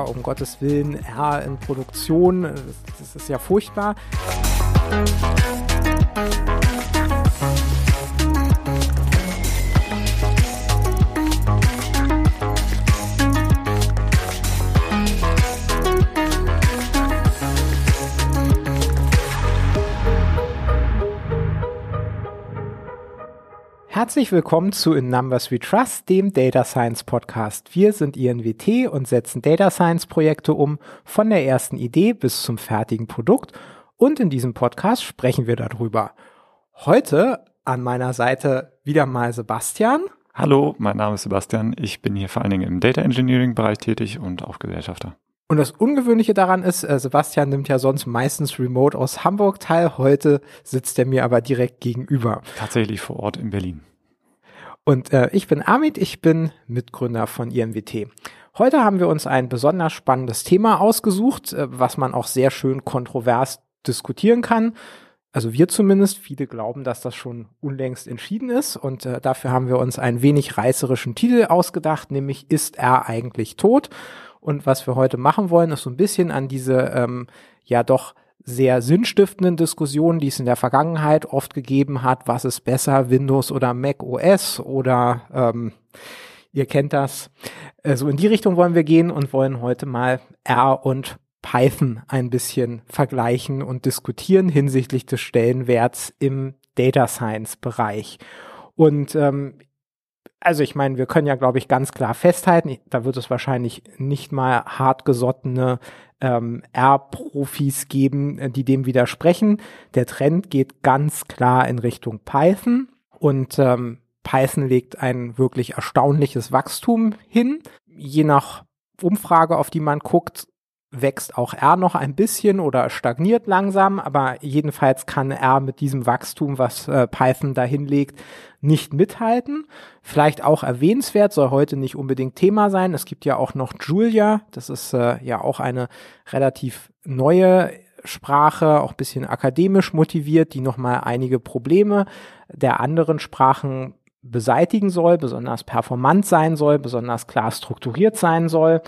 um Gottes Willen, R in Produktion, das ist ja furchtbar. Herzlich willkommen zu In Numbers We Trust, dem Data Science Podcast. Wir sind INWT und setzen Data Science Projekte um, von der ersten Idee bis zum fertigen Produkt. Und in diesem Podcast sprechen wir darüber. Heute an meiner Seite wieder mal Sebastian. Hallo, mein Name ist Sebastian. Ich bin hier vor allen Dingen im Data Engineering Bereich tätig und auch Gesellschafter. Und das Ungewöhnliche daran ist, äh, Sebastian nimmt ja sonst meistens remote aus Hamburg teil. Heute sitzt er mir aber direkt gegenüber. Tatsächlich vor Ort in Berlin. Und äh, ich bin Amit, ich bin Mitgründer von IMWT. Heute haben wir uns ein besonders spannendes Thema ausgesucht, äh, was man auch sehr schön kontrovers diskutieren kann. Also wir zumindest, viele glauben, dass das schon unlängst entschieden ist und äh, dafür haben wir uns einen wenig reißerischen Titel ausgedacht, nämlich Ist er eigentlich tot? Und was wir heute machen wollen, ist so ein bisschen an diese ähm, ja doch sehr sinnstiftenden Diskussionen, die es in der Vergangenheit oft gegeben hat, was ist besser, Windows oder Mac OS oder ähm, ihr kennt das. Also in die Richtung wollen wir gehen und wollen heute mal R und Python ein bisschen vergleichen und diskutieren hinsichtlich des Stellenwerts im Data Science Bereich. Und ähm, also ich meine, wir können ja, glaube ich, ganz klar festhalten, da wird es wahrscheinlich nicht mal hartgesottene ähm, R-Profis geben, äh, die dem widersprechen. Der Trend geht ganz klar in Richtung Python und ähm, Python legt ein wirklich erstaunliches Wachstum hin. Je nach Umfrage, auf die man guckt, wächst auch R noch ein bisschen oder stagniert langsam, aber jedenfalls kann R mit diesem Wachstum, was äh, Python da hinlegt, nicht mithalten. Vielleicht auch erwähnenswert, soll heute nicht unbedingt Thema sein. Es gibt ja auch noch Julia, das ist äh, ja auch eine relativ neue Sprache, auch bisschen akademisch motiviert, die nochmal einige Probleme der anderen Sprachen beseitigen soll, besonders performant sein soll, besonders klar strukturiert sein soll.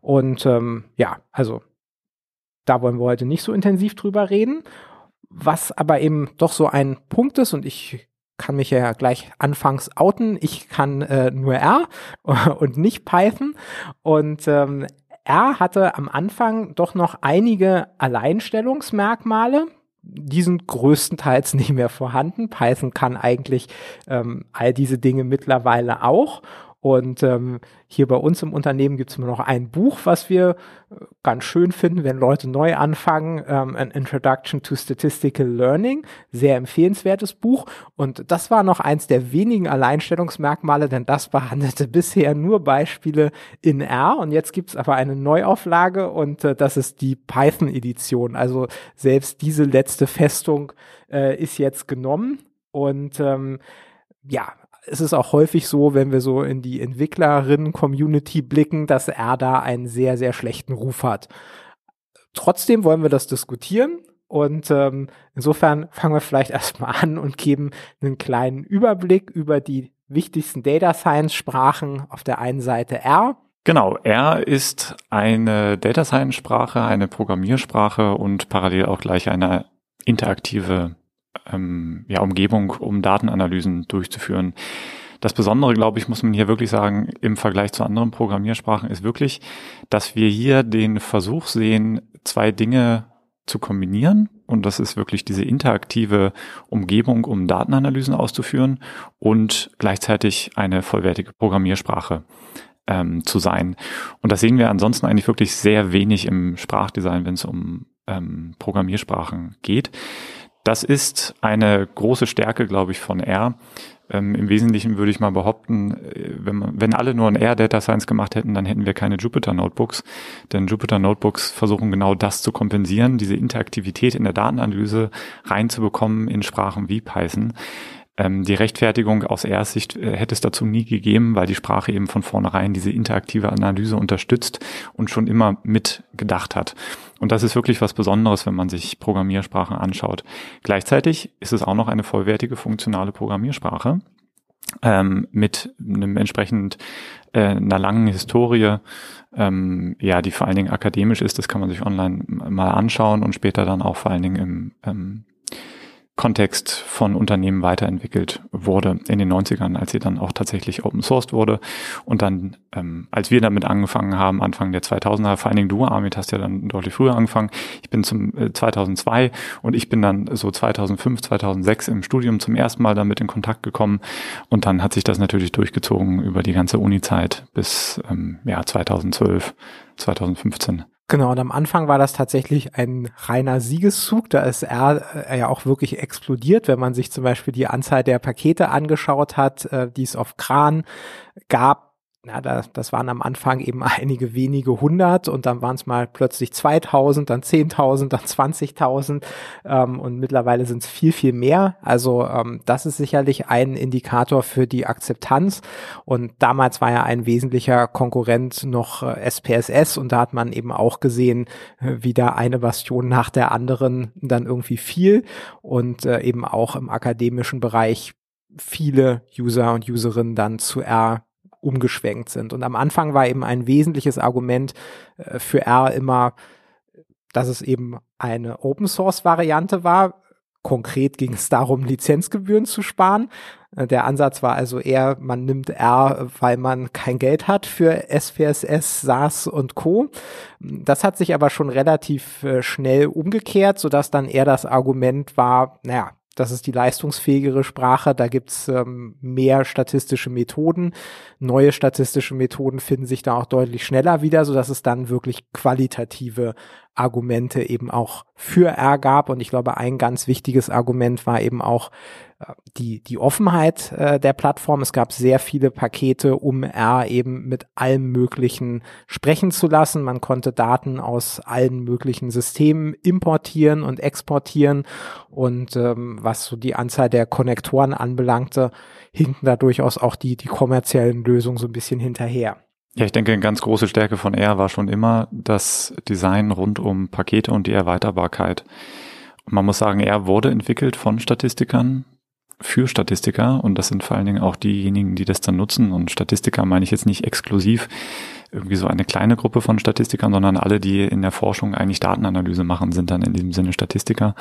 Und ähm, ja, also da wollen wir heute nicht so intensiv drüber reden. Was aber eben doch so ein Punkt ist, und ich kann mich ja gleich anfangs outen, ich kann äh, nur R und nicht Python. Und ähm, R hatte am Anfang doch noch einige Alleinstellungsmerkmale, die sind größtenteils nicht mehr vorhanden. Python kann eigentlich ähm, all diese Dinge mittlerweile auch. Und ähm, hier bei uns im Unternehmen gibt es immer noch ein Buch, was wir äh, ganz schön finden, wenn Leute neu anfangen, ähm, An Introduction to Statistical Learning, sehr empfehlenswertes Buch. Und das war noch eins der wenigen Alleinstellungsmerkmale, denn das behandelte bisher nur Beispiele in R. Und jetzt gibt es aber eine Neuauflage und äh, das ist die Python-Edition. Also selbst diese letzte Festung äh, ist jetzt genommen. Und ähm, ja, es ist auch häufig so, wenn wir so in die Entwicklerinnen-Community blicken, dass er da einen sehr, sehr schlechten Ruf hat. Trotzdem wollen wir das diskutieren und ähm, insofern fangen wir vielleicht erstmal an und geben einen kleinen Überblick über die wichtigsten Data Science Sprachen. Auf der einen Seite R. Genau, R ist eine Data Science Sprache, eine Programmiersprache und parallel auch gleich eine interaktive ähm, ja, Umgebung, um Datenanalysen durchzuführen. Das Besondere, glaube ich, muss man hier wirklich sagen, im Vergleich zu anderen Programmiersprachen ist wirklich, dass wir hier den Versuch sehen, zwei Dinge zu kombinieren. Und das ist wirklich diese interaktive Umgebung, um Datenanalysen auszuführen und gleichzeitig eine vollwertige Programmiersprache ähm, zu sein. Und das sehen wir ansonsten eigentlich wirklich sehr wenig im Sprachdesign, wenn es um ähm, Programmiersprachen geht. Das ist eine große Stärke, glaube ich, von R. Ähm, Im Wesentlichen würde ich mal behaupten, äh, wenn, man, wenn alle nur ein R Data Science gemacht hätten, dann hätten wir keine Jupyter Notebooks. Denn Jupyter Notebooks versuchen genau das zu kompensieren, diese Interaktivität in der Datenanalyse reinzubekommen in Sprachen wie Python. Ähm, die Rechtfertigung aus Erstsicht äh, hätte es dazu nie gegeben, weil die Sprache eben von vornherein diese interaktive Analyse unterstützt und schon immer mitgedacht hat. Und das ist wirklich was Besonderes, wenn man sich Programmiersprachen anschaut. Gleichzeitig ist es auch noch eine vollwertige funktionale Programmiersprache. ähm, mit einem entsprechend äh, einer langen Historie, ähm, ja, die vor allen Dingen akademisch ist, das kann man sich online mal anschauen und später dann auch vor allen Dingen im ähm, Kontext von Unternehmen weiterentwickelt wurde in den 90ern, als sie dann auch tatsächlich open sourced wurde. Und dann, ähm, als wir damit angefangen haben, Anfang der 2000er, vor allen Dingen du, Armin, hast ja dann deutlich früher angefangen. Ich bin zum äh, 2002 und ich bin dann so 2005, 2006 im Studium zum ersten Mal damit in Kontakt gekommen. Und dann hat sich das natürlich durchgezogen über die ganze Uni-Zeit bis ähm, ja, 2012, 2015. Genau, und am Anfang war das tatsächlich ein reiner Siegeszug. Da ist er äh, ja auch wirklich explodiert, wenn man sich zum Beispiel die Anzahl der Pakete angeschaut hat, äh, die es auf Kran gab na, da, das waren am Anfang eben einige wenige hundert und dann waren es mal plötzlich 2000, dann 10.000, dann 20.000 ähm, und mittlerweile sind es viel, viel mehr. Also ähm, das ist sicherlich ein Indikator für die Akzeptanz und damals war ja ein wesentlicher Konkurrent noch äh, SPSS und da hat man eben auch gesehen, äh, wie da eine Bastion nach der anderen dann irgendwie fiel und äh, eben auch im akademischen Bereich viele User und Userinnen dann zu R umgeschwenkt sind. Und am Anfang war eben ein wesentliches Argument äh, für R immer, dass es eben eine Open Source Variante war. Konkret ging es darum, Lizenzgebühren zu sparen. Äh, der Ansatz war also eher, man nimmt R, weil man kein Geld hat für SPSS, SAS und Co. Das hat sich aber schon relativ äh, schnell umgekehrt, sodass dann eher das Argument war, naja, das ist die leistungsfähigere Sprache. Da gibt's ähm, mehr statistische Methoden. Neue statistische Methoden finden sich da auch deutlich schneller wieder, so dass es dann wirklich qualitative Argumente eben auch für R gab. Und ich glaube, ein ganz wichtiges Argument war eben auch äh, die, die Offenheit äh, der Plattform. Es gab sehr viele Pakete, um R eben mit allem Möglichen sprechen zu lassen. Man konnte Daten aus allen möglichen Systemen importieren und exportieren. Und ähm, was so die Anzahl der Konnektoren anbelangte, hinken da durchaus auch die, die kommerziellen Lösungen so ein bisschen hinterher. Ja, ich denke, eine ganz große Stärke von R war schon immer das Design rund um Pakete und die Erweiterbarkeit. man muss sagen, R wurde entwickelt von Statistikern für Statistiker und das sind vor allen Dingen auch diejenigen, die das dann nutzen. Und Statistiker meine ich jetzt nicht exklusiv irgendwie so eine kleine Gruppe von Statistikern, sondern alle, die in der Forschung eigentlich Datenanalyse machen, sind dann in diesem Sinne Statistiker,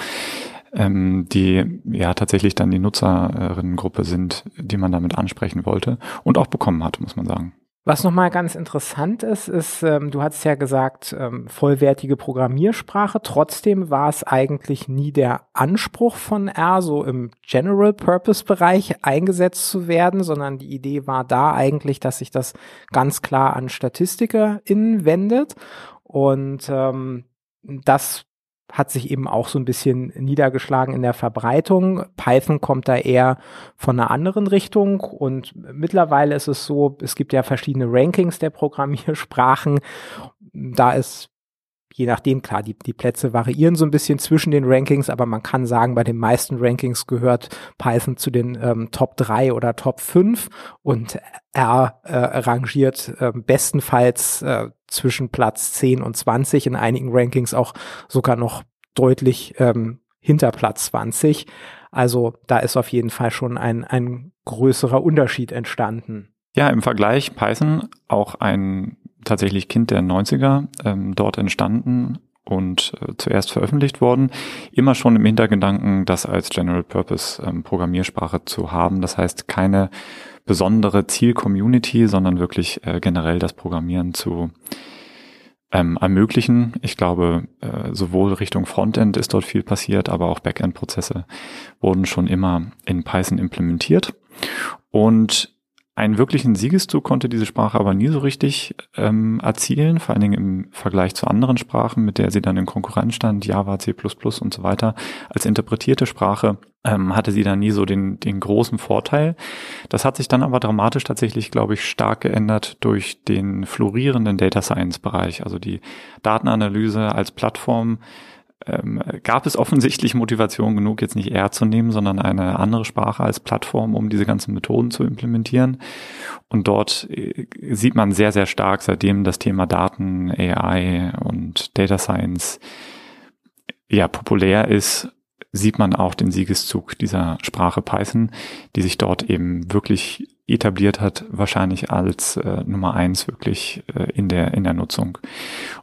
ähm, die ja tatsächlich dann die Nutzerinnengruppe sind, die man damit ansprechen wollte und auch bekommen hat, muss man sagen. Was nochmal ganz interessant ist, ist, ähm, du hast ja gesagt, ähm, vollwertige Programmiersprache. Trotzdem war es eigentlich nie der Anspruch von R, so im General Purpose Bereich eingesetzt zu werden, sondern die Idee war da eigentlich, dass sich das ganz klar an StatistikerInnen wendet. Und ähm, das hat sich eben auch so ein bisschen niedergeschlagen in der Verbreitung. Python kommt da eher von einer anderen Richtung und mittlerweile ist es so, es gibt ja verschiedene Rankings der Programmiersprachen. Da ist je nachdem, klar, die, die Plätze variieren so ein bisschen zwischen den Rankings, aber man kann sagen, bei den meisten Rankings gehört Python zu den ähm, Top 3 oder Top 5 und R äh, rangiert äh, bestenfalls äh, zwischen Platz 10 und 20, in einigen Rankings auch sogar noch deutlich ähm, hinter Platz 20. Also da ist auf jeden Fall schon ein, ein größerer Unterschied entstanden. Ja, im Vergleich Python auch ein tatsächlich Kind der 90er, ähm, dort entstanden und äh, zuerst veröffentlicht worden. Immer schon im Hintergedanken, das als General Purpose ähm, Programmiersprache zu haben. Das heißt, keine besondere Ziel-Community, sondern wirklich äh, generell das Programmieren zu ähm, ermöglichen. Ich glaube, äh, sowohl Richtung Frontend ist dort viel passiert, aber auch Backend-Prozesse wurden schon immer in Python implementiert. Und einen wirklichen Siegeszug konnte diese Sprache aber nie so richtig ähm, erzielen, vor allen Dingen im Vergleich zu anderen Sprachen, mit der sie dann in Konkurrenz stand, Java, C++ und so weiter. Als interpretierte Sprache ähm, hatte sie dann nie so den, den großen Vorteil. Das hat sich dann aber dramatisch tatsächlich, glaube ich, stark geändert durch den florierenden Data Science Bereich, also die Datenanalyse als Plattform ähm, gab es offensichtlich Motivation genug, jetzt nicht R zu nehmen, sondern eine andere Sprache als Plattform, um diese ganzen Methoden zu implementieren. Und dort äh, sieht man sehr, sehr stark, seitdem das Thema Daten, AI und Data Science ja populär ist, sieht man auch den Siegeszug dieser Sprache Python, die sich dort eben wirklich etabliert hat, wahrscheinlich als äh, Nummer eins wirklich äh, in der in der Nutzung.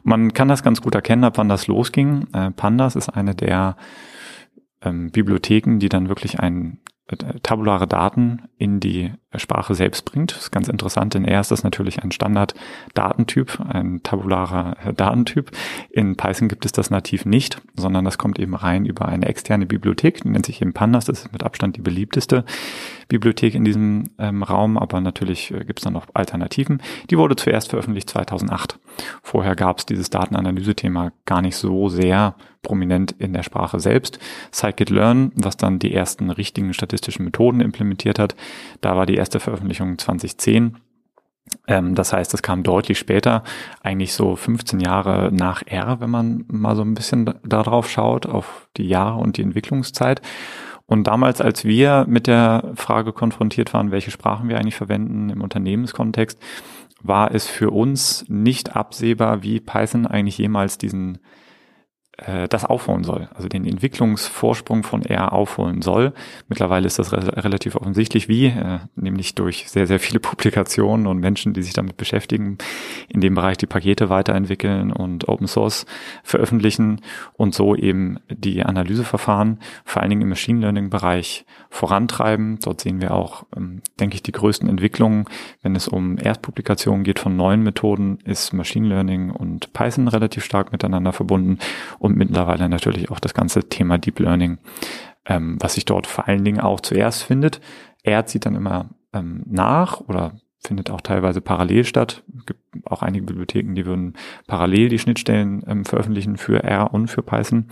man kann das ganz gut erkennen, ab wann das losging. Äh, Pandas ist eine der ähm, Bibliotheken, die dann wirklich ein äh, tabulare Daten in die Sprache selbst bringt. Das ist ganz interessant, denn er ist das natürlich ein Standard-Datentyp, ein tabularer äh, Datentyp. In Python gibt es das nativ nicht, sondern das kommt eben rein über eine externe Bibliothek, die nennt sich eben Pandas, das ist mit Abstand die beliebteste Bibliothek in diesem ähm, Raum, aber natürlich äh, gibt es dann noch Alternativen. Die wurde zuerst veröffentlicht 2008. Vorher gab es dieses Datenanalyse-Thema gar nicht so sehr prominent in der Sprache selbst. Scikit-Learn, was dann die ersten richtigen statistischen Methoden implementiert hat, da war die erste Veröffentlichung 2010. Ähm, das heißt, es kam deutlich später, eigentlich so 15 Jahre nach R, wenn man mal so ein bisschen darauf schaut, auf die Jahre und die Entwicklungszeit. Und damals, als wir mit der Frage konfrontiert waren, welche Sprachen wir eigentlich verwenden im Unternehmenskontext, war es für uns nicht absehbar, wie Python eigentlich jemals diesen äh, das aufholen soll, also den Entwicklungsvorsprung von R aufholen soll. Mittlerweile ist das re relativ offensichtlich, wie, äh, nämlich durch sehr, sehr viele Publikationen und Menschen, die sich damit beschäftigen, in dem Bereich die Pakete weiterentwickeln und Open Source veröffentlichen und so eben die Analyseverfahren, vor allen Dingen im Machine Learning Bereich vorantreiben. Dort sehen wir auch, ähm, denke ich, die größten Entwicklungen. Wenn es um Erstpublikationen geht von neuen Methoden, ist Machine Learning und Python relativ stark miteinander verbunden und mittlerweile natürlich auch das ganze Thema Deep Learning, ähm, was sich dort vor allen Dingen auch zuerst findet. Er zieht dann immer ähm, nach oder findet auch teilweise parallel statt. Es gibt auch einige Bibliotheken, die würden parallel die Schnittstellen ähm, veröffentlichen für R und für Python.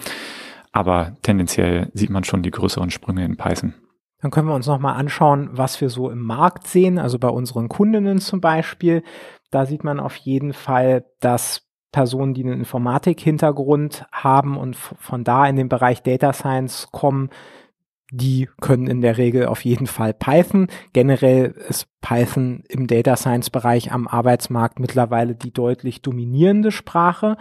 Aber tendenziell sieht man schon die größeren Sprünge in Python. Dann können wir uns nochmal anschauen, was wir so im Markt sehen, also bei unseren Kundinnen zum Beispiel. Da sieht man auf jeden Fall, dass Personen, die einen Informatik-Hintergrund haben und von da in den Bereich Data Science kommen, die können in der Regel auf jeden Fall Python. Generell ist Python im Data Science Bereich am Arbeitsmarkt mittlerweile die deutlich dominierende Sprache.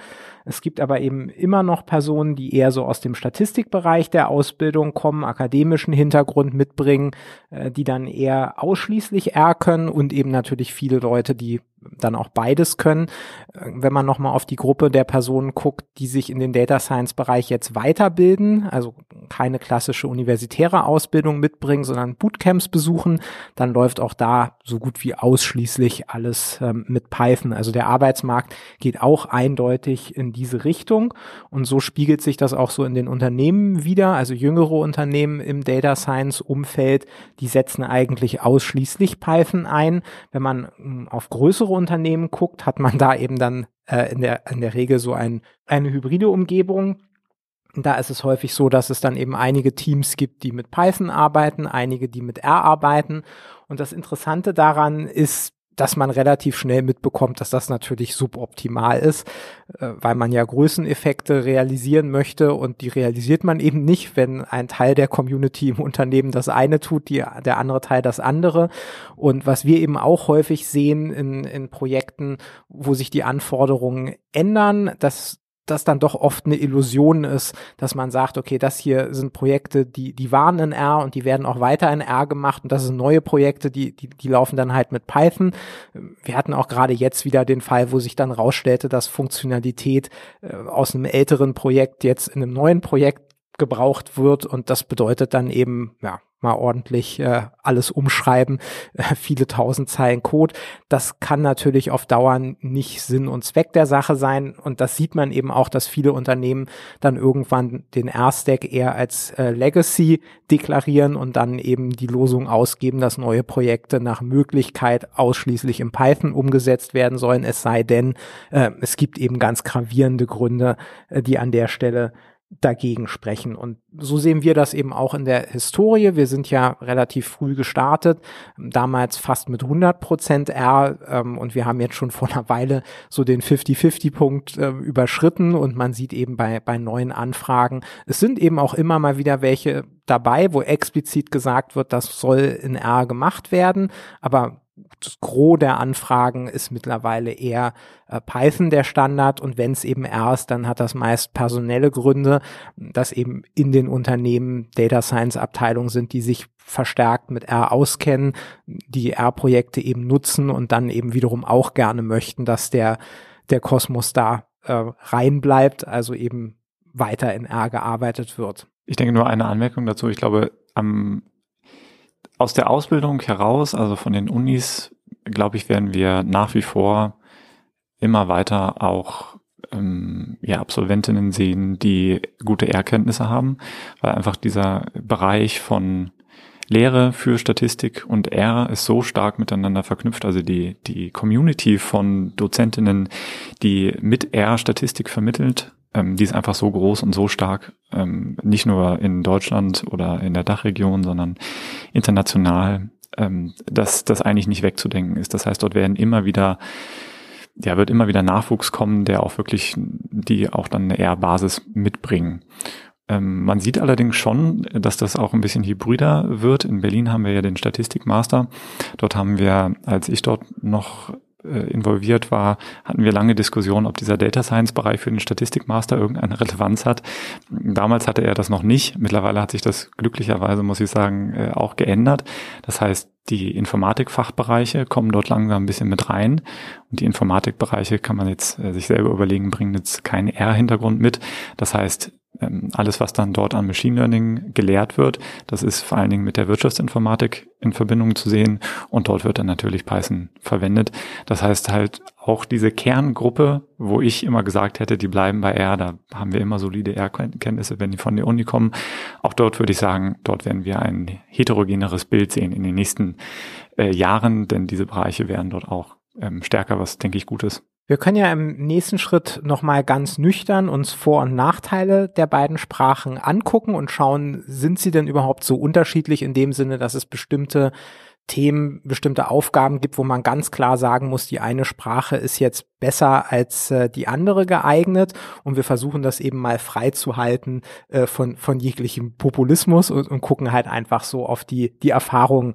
Es gibt aber eben immer noch Personen, die eher so aus dem Statistikbereich der Ausbildung kommen, akademischen Hintergrund mitbringen, äh, die dann eher ausschließlich R können und eben natürlich viele Leute, die dann auch beides können. Äh, wenn man nochmal auf die Gruppe der Personen guckt, die sich in den Data Science Bereich jetzt weiterbilden, also keine klassische universitäre Ausbildung mitbringen, sondern Bootcamps besuchen, dann läuft auch da so gut wie ausschließlich alles ähm, mit Python. Also der Arbeitsmarkt geht auch eindeutig in diese Richtung und so spiegelt sich das auch so in den Unternehmen wieder. Also jüngere Unternehmen im Data Science Umfeld, die setzen eigentlich ausschließlich Python ein. Wenn man ähm, auf größere Unternehmen guckt, hat man da eben dann äh, in, der, in der Regel so ein, eine hybride Umgebung da ist es häufig so, dass es dann eben einige Teams gibt, die mit Python arbeiten, einige, die mit R arbeiten. Und das Interessante daran ist, dass man relativ schnell mitbekommt, dass das natürlich suboptimal ist, äh, weil man ja Größeneffekte realisieren möchte und die realisiert man eben nicht, wenn ein Teil der Community im Unternehmen das eine tut, die, der andere Teil das andere. Und was wir eben auch häufig sehen in, in Projekten, wo sich die Anforderungen ändern, dass das dann doch oft eine Illusion ist, dass man sagt, okay, das hier sind Projekte, die, die waren in R und die werden auch weiter in R gemacht und das sind neue Projekte, die, die, die laufen dann halt mit Python. Wir hatten auch gerade jetzt wieder den Fall, wo sich dann rausstellte, dass Funktionalität äh, aus einem älteren Projekt jetzt in einem neuen Projekt gebraucht wird und das bedeutet dann eben, ja, mal ordentlich äh, alles umschreiben, äh, viele tausend Zeilen Code. Das kann natürlich auf Dauer nicht Sinn und Zweck der Sache sein. Und das sieht man eben auch, dass viele Unternehmen dann irgendwann den R-Stack eher als äh, Legacy deklarieren und dann eben die Losung ausgeben, dass neue Projekte nach Möglichkeit ausschließlich in Python umgesetzt werden sollen, es sei denn, äh, es gibt eben ganz gravierende Gründe, äh, die an der Stelle dagegen sprechen. Und so sehen wir das eben auch in der Historie. Wir sind ja relativ früh gestartet, damals fast mit 100 Prozent R ähm, und wir haben jetzt schon vor einer Weile so den 50-50-Punkt äh, überschritten und man sieht eben bei, bei neuen Anfragen, es sind eben auch immer mal wieder welche dabei, wo explizit gesagt wird, das soll in R gemacht werden, aber das Gros der Anfragen ist mittlerweile eher äh, Python der Standard und wenn es eben R ist, dann hat das meist personelle Gründe, dass eben in den Unternehmen Data Science Abteilungen sind, die sich verstärkt mit R auskennen, die R-Projekte eben nutzen und dann eben wiederum auch gerne möchten, dass der, der Kosmos da äh, rein bleibt, also eben weiter in R gearbeitet wird. Ich denke nur eine Anmerkung dazu. Ich glaube, am, aus der Ausbildung heraus, also von den Unis, glaube ich, werden wir nach wie vor immer weiter auch ähm, ja, Absolventinnen sehen, die gute R-Kenntnisse haben, weil einfach dieser Bereich von Lehre für Statistik und R ist so stark miteinander verknüpft. Also die, die Community von Dozentinnen, die mit R Statistik vermittelt, ähm, die ist einfach so groß und so stark, ähm, nicht nur in Deutschland oder in der Dachregion, sondern international, ähm, dass das eigentlich nicht wegzudenken ist. Das heißt, dort werden immer wieder ja, wird immer wieder Nachwuchs kommen, der auch wirklich, die auch dann eine R-Basis mitbringen. Ähm, man sieht allerdings schon, dass das auch ein bisschen hybrider wird. In Berlin haben wir ja den Statistikmaster. Dort haben wir, als ich dort noch involviert war, hatten wir lange Diskussionen, ob dieser Data Science Bereich für den Statistikmaster irgendeine Relevanz hat. Damals hatte er das noch nicht. Mittlerweile hat sich das glücklicherweise, muss ich sagen, äh, auch geändert. Das heißt, die Informatikfachbereiche kommen dort langsam ein bisschen mit rein. Und die Informatikbereiche kann man jetzt äh, sich selber überlegen, bringen jetzt keinen R-Hintergrund mit. Das heißt, alles, was dann dort an Machine Learning gelehrt wird, das ist vor allen Dingen mit der Wirtschaftsinformatik in Verbindung zu sehen und dort wird dann natürlich Python verwendet. Das heißt halt auch diese Kerngruppe, wo ich immer gesagt hätte, die bleiben bei R, da haben wir immer solide R-Kenntnisse, wenn die von der Uni kommen. Auch dort würde ich sagen, dort werden wir ein heterogeneres Bild sehen in den nächsten äh, Jahren, denn diese Bereiche werden dort auch ähm, stärker, was denke ich gut ist. Wir können ja im nächsten Schritt nochmal ganz nüchtern uns Vor- und Nachteile der beiden Sprachen angucken und schauen, sind sie denn überhaupt so unterschiedlich in dem Sinne, dass es bestimmte Themen, bestimmte Aufgaben gibt, wo man ganz klar sagen muss, die eine Sprache ist jetzt besser als äh, die andere geeignet. Und wir versuchen das eben mal frei zu halten äh, von, von jeglichem Populismus und, und gucken halt einfach so auf die, die Erfahrungen,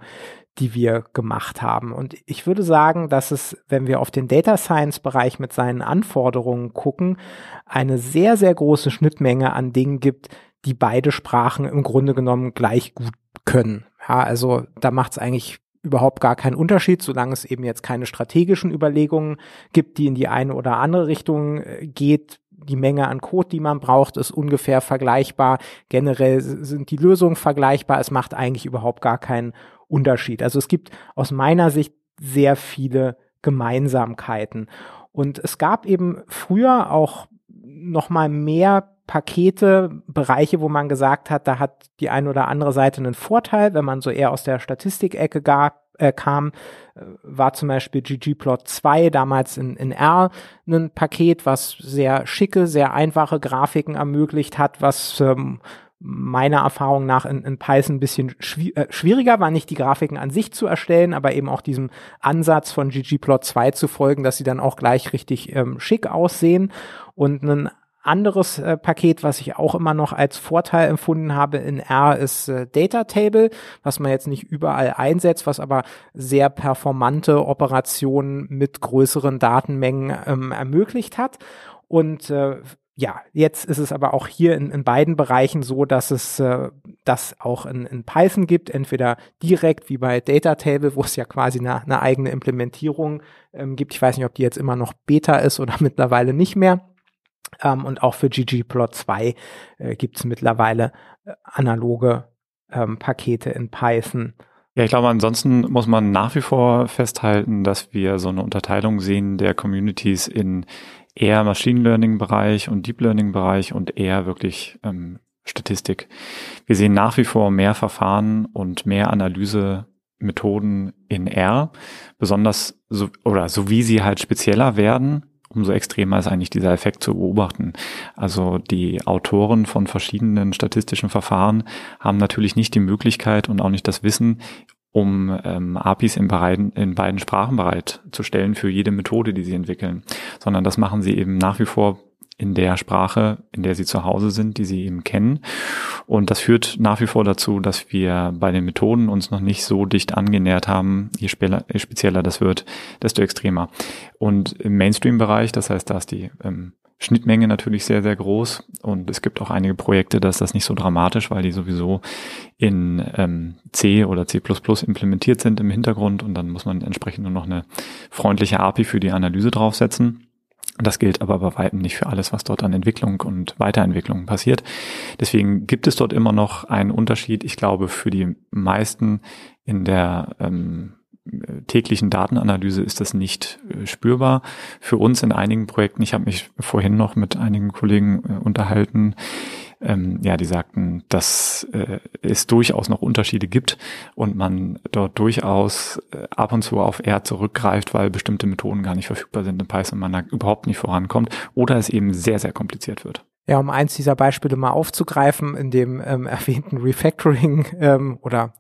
die wir gemacht haben. Und ich würde sagen, dass es, wenn wir auf den Data Science Bereich mit seinen Anforderungen gucken, eine sehr, sehr große Schnittmenge an Dingen gibt, die beide Sprachen im Grunde genommen gleich gut können. Ja, also da macht es eigentlich überhaupt gar keinen Unterschied, solange es eben jetzt keine strategischen Überlegungen gibt, die in die eine oder andere Richtung äh, geht. Die Menge an Code, die man braucht, ist ungefähr vergleichbar. Generell sind die Lösungen vergleichbar. Es macht eigentlich überhaupt gar keinen Unterschied. Also es gibt aus meiner Sicht sehr viele Gemeinsamkeiten. Und es gab eben früher auch noch mal mehr Pakete, Bereiche, wo man gesagt hat, da hat die eine oder andere Seite einen Vorteil, wenn man so eher aus der Statistikecke gab, äh, kam, äh, war zum Beispiel ggplot 2 damals in, in R ein Paket, was sehr schicke, sehr einfache Grafiken ermöglicht hat, was ähm, meiner Erfahrung nach in, in Python ein bisschen schwi äh, schwieriger war, nicht die Grafiken an sich zu erstellen, aber eben auch diesem Ansatz von ggplot 2 zu folgen, dass sie dann auch gleich richtig ähm, schick aussehen. Und ein anderes äh, Paket, was ich auch immer noch als Vorteil empfunden habe in R, ist äh, Data Table, was man jetzt nicht überall einsetzt, was aber sehr performante Operationen mit größeren Datenmengen ähm, ermöglicht hat. Und äh, ja, jetzt ist es aber auch hier in, in beiden Bereichen so, dass es äh, das auch in, in Python gibt, entweder direkt wie bei Data Table, wo es ja quasi eine, eine eigene Implementierung ähm, gibt. Ich weiß nicht, ob die jetzt immer noch Beta ist oder mittlerweile nicht mehr. Ähm, und auch für ggplot 2 äh, gibt es mittlerweile äh, analoge ähm, Pakete in Python. Ja, ich glaube, ansonsten muss man nach wie vor festhalten, dass wir so eine Unterteilung sehen der Communities in eher Machine Learning Bereich und Deep Learning Bereich und eher wirklich ähm, Statistik. Wir sehen nach wie vor mehr Verfahren und mehr Analysemethoden in R, besonders so, oder so wie sie halt spezieller werden, umso extremer ist eigentlich dieser Effekt zu beobachten. Also die Autoren von verschiedenen statistischen Verfahren haben natürlich nicht die Möglichkeit und auch nicht das Wissen, um ähm, APIs in beiden, in beiden Sprachen bereitzustellen für jede Methode, die sie entwickeln, sondern das machen sie eben nach wie vor in der Sprache, in der sie zu Hause sind, die sie eben kennen. Und das führt nach wie vor dazu, dass wir bei den Methoden uns noch nicht so dicht angenähert haben. Je spezieller das wird, desto extremer. Und im Mainstream-Bereich, das heißt, da ist die ähm, Schnittmenge natürlich sehr, sehr groß und es gibt auch einige Projekte, da ist das nicht so dramatisch, weil die sowieso in ähm, C oder C++ implementiert sind im Hintergrund und dann muss man entsprechend nur noch eine freundliche API für die Analyse draufsetzen. Das gilt aber bei weitem nicht für alles, was dort an Entwicklung und Weiterentwicklung passiert. Deswegen gibt es dort immer noch einen Unterschied. Ich glaube, für die meisten in der ähm, täglichen Datenanalyse ist das nicht äh, spürbar. Für uns in einigen Projekten, ich habe mich vorhin noch mit einigen Kollegen äh, unterhalten, ähm, ja, die sagten, dass äh, es durchaus noch Unterschiede gibt und man dort durchaus äh, ab und zu auf R zurückgreift, weil bestimmte Methoden gar nicht verfügbar sind in Python, man da überhaupt nicht vorankommt oder es eben sehr, sehr kompliziert wird. Ja, um eins dieser Beispiele mal aufzugreifen, in dem ähm, erwähnten Refactoring ähm, oder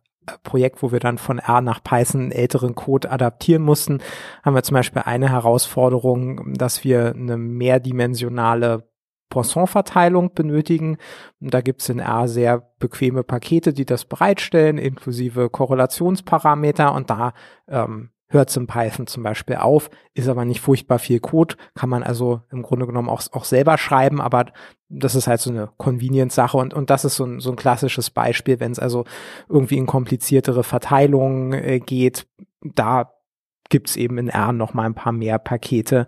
Projekt, wo wir dann von R nach Python älteren Code adaptieren mussten, haben wir zum Beispiel eine Herausforderung, dass wir eine mehrdimensionale Poisson-Verteilung benötigen. Da gibt es in R sehr bequeme Pakete, die das bereitstellen, inklusive Korrelationsparameter und da ähm, hört in Python zum Beispiel auf, ist aber nicht furchtbar viel Code, kann man also im Grunde genommen auch, auch selber schreiben, aber das ist halt so eine Convenience-Sache und, und das ist so ein, so ein klassisches Beispiel, wenn es also irgendwie in kompliziertere Verteilungen äh, geht, da gibt's eben in R noch mal ein paar mehr Pakete,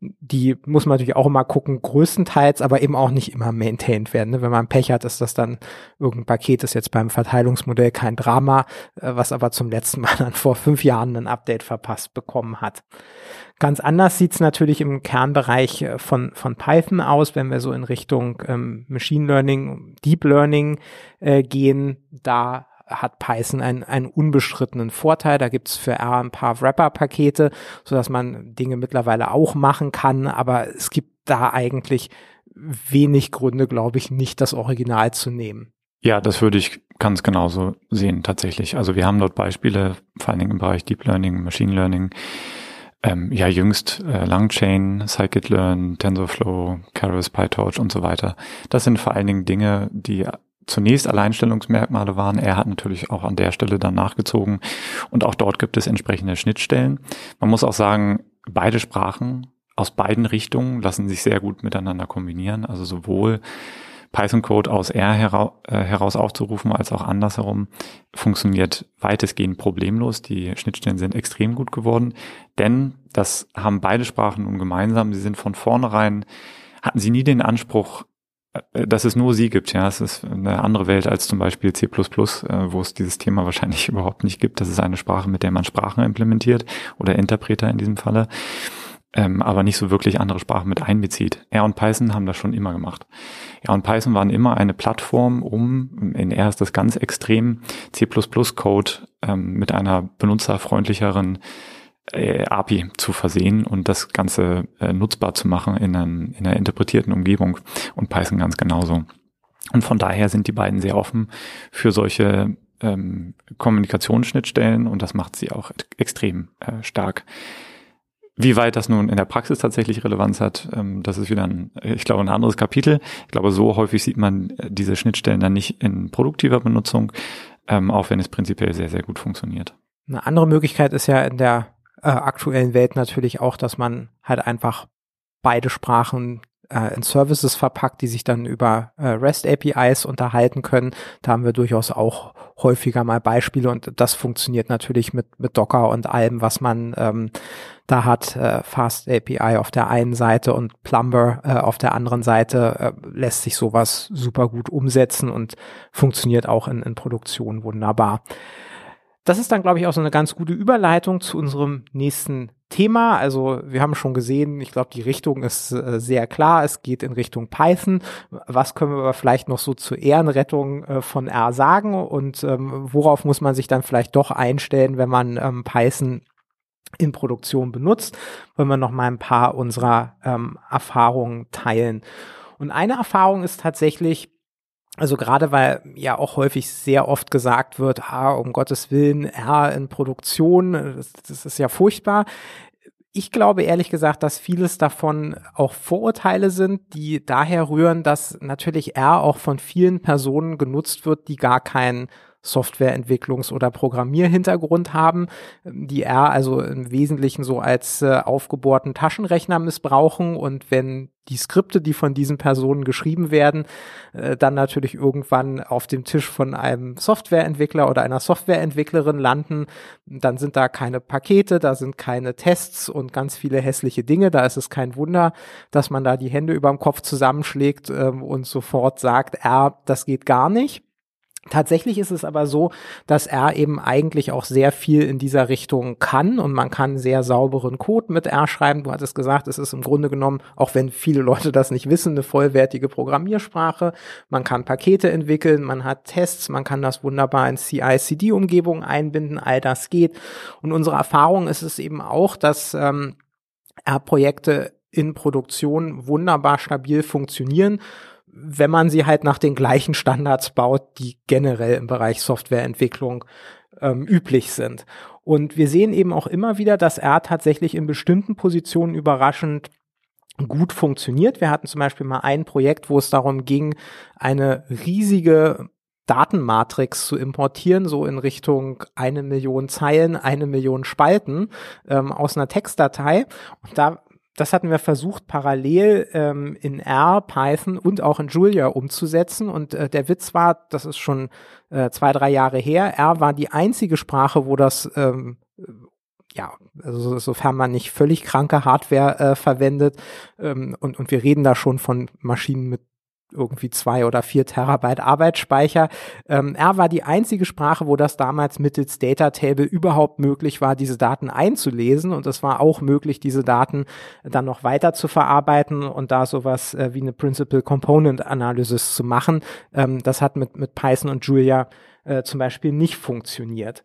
die muss man natürlich auch immer gucken, größtenteils, aber eben auch nicht immer maintained werden. Ne? Wenn man Pech hat, ist das dann irgendein Paket, ist jetzt beim Verteilungsmodell kein Drama, äh, was aber zum letzten Mal dann vor fünf Jahren ein Update verpasst bekommen hat. Ganz anders sieht's natürlich im Kernbereich äh, von, von Python aus, wenn wir so in Richtung ähm, Machine Learning, Deep Learning äh, gehen. Da hat Python einen, einen unbestrittenen Vorteil. Da gibt's für R ein paar Wrapper-Pakete, sodass man Dinge mittlerweile auch machen kann, aber es gibt da eigentlich wenig Gründe, glaube ich, nicht das Original zu nehmen. Ja, das würde ich ganz genauso sehen, tatsächlich. Also wir haben dort Beispiele, vor allen Dingen im Bereich Deep Learning, Machine Learning, ähm, ja, jüngst äh, Langchain, Scikit-Learn, TensorFlow, Keras, PyTorch und so weiter. Das sind vor allen Dingen Dinge, die zunächst Alleinstellungsmerkmale waren. Er hat natürlich auch an der Stelle dann nachgezogen und auch dort gibt es entsprechende Schnittstellen. Man muss auch sagen, beide Sprachen aus beiden Richtungen lassen sich sehr gut miteinander kombinieren. Also sowohl Python-Code aus R hera äh, heraus aufzurufen, als auch andersherum funktioniert weitestgehend problemlos. Die Schnittstellen sind extrem gut geworden, denn das haben beide Sprachen nun gemeinsam. Sie sind von vornherein, hatten sie nie den Anspruch, dass es nur sie gibt, ja, es ist eine andere Welt als zum Beispiel C++, äh, wo es dieses Thema wahrscheinlich überhaupt nicht gibt. Das ist eine Sprache, mit der man Sprachen implementiert oder Interpreter in diesem Falle, ähm, aber nicht so wirklich andere Sprachen mit einbezieht. R und Python haben das schon immer gemacht. R und Python waren immer eine Plattform, um, in R ist das ganz extrem, C++-Code ähm, mit einer benutzerfreundlicheren äh, API zu versehen und das Ganze äh, nutzbar zu machen in, einem, in einer interpretierten Umgebung und Python ganz genauso. Und von daher sind die beiden sehr offen für solche ähm, Kommunikationsschnittstellen und das macht sie auch extrem äh, stark. Wie weit das nun in der Praxis tatsächlich Relevanz hat, ähm, das ist wieder ein, ich glaube, ein anderes Kapitel. Ich glaube, so häufig sieht man äh, diese Schnittstellen dann nicht in produktiver Benutzung, ähm, auch wenn es prinzipiell sehr, sehr gut funktioniert. Eine andere Möglichkeit ist ja in der äh, aktuellen Welt natürlich auch, dass man halt einfach beide Sprachen äh, in Services verpackt, die sich dann über äh, REST APIs unterhalten können. Da haben wir durchaus auch häufiger mal Beispiele und das funktioniert natürlich mit, mit Docker und allem, was man ähm, da hat. Äh, Fast API auf der einen Seite und Plumber äh, auf der anderen Seite äh, lässt sich sowas super gut umsetzen und funktioniert auch in, in Produktion wunderbar. Das ist dann, glaube ich, auch so eine ganz gute Überleitung zu unserem nächsten Thema. Also wir haben schon gesehen, ich glaube, die Richtung ist äh, sehr klar. Es geht in Richtung Python. Was können wir aber vielleicht noch so zur Ehrenrettung äh, von R sagen und ähm, worauf muss man sich dann vielleicht doch einstellen, wenn man ähm, Python in Produktion benutzt? Wollen wir noch mal ein paar unserer ähm, Erfahrungen teilen. Und eine Erfahrung ist tatsächlich, also gerade weil ja auch häufig sehr oft gesagt wird, ah, um Gottes Willen, R in Produktion, das, das ist ja furchtbar. ich glaube ehrlich gesagt, dass vieles davon auch Vorurteile sind, die daher rühren, dass natürlich R auch von vielen Personen genutzt wird, die gar keinen Softwareentwicklungs- oder Programmierhintergrund haben, die R also im Wesentlichen so als äh, aufgebohrten Taschenrechner missbrauchen und wenn die Skripte, die von diesen Personen geschrieben werden, äh, dann natürlich irgendwann auf dem Tisch von einem Softwareentwickler oder einer Softwareentwicklerin landen, dann sind da keine Pakete, da sind keine Tests und ganz viele hässliche Dinge. Da ist es kein Wunder, dass man da die Hände über dem Kopf zusammenschlägt ähm, und sofort sagt, R, das geht gar nicht. Tatsächlich ist es aber so, dass R eben eigentlich auch sehr viel in dieser Richtung kann und man kann sehr sauberen Code mit R schreiben. Du hattest gesagt, es ist im Grunde genommen, auch wenn viele Leute das nicht wissen, eine vollwertige Programmiersprache. Man kann Pakete entwickeln, man hat Tests, man kann das wunderbar in CI-CD-Umgebungen einbinden, all das geht. Und unsere Erfahrung ist es eben auch, dass ähm, R-Projekte in Produktion wunderbar stabil funktionieren wenn man sie halt nach den gleichen Standards baut, die generell im Bereich Softwareentwicklung ähm, üblich sind. Und wir sehen eben auch immer wieder, dass R tatsächlich in bestimmten Positionen überraschend gut funktioniert. Wir hatten zum Beispiel mal ein Projekt, wo es darum ging, eine riesige Datenmatrix zu importieren, so in Richtung eine Million Zeilen, eine Million Spalten ähm, aus einer Textdatei. Und da das hatten wir versucht, parallel ähm, in R, Python und auch in Julia umzusetzen. Und äh, der Witz war, das ist schon äh, zwei, drei Jahre her, R war die einzige Sprache, wo das ähm, ja, also sofern man nicht völlig kranke Hardware äh, verwendet ähm, und, und wir reden da schon von Maschinen mit irgendwie zwei oder vier Terabyte Arbeitsspeicher. Ähm, R war die einzige Sprache, wo das damals mittels Data Table überhaupt möglich war, diese Daten einzulesen und es war auch möglich, diese Daten dann noch weiter zu verarbeiten und da sowas äh, wie eine Principal Component Analysis zu machen. Ähm, das hat mit, mit Python und Julia äh, zum Beispiel nicht funktioniert.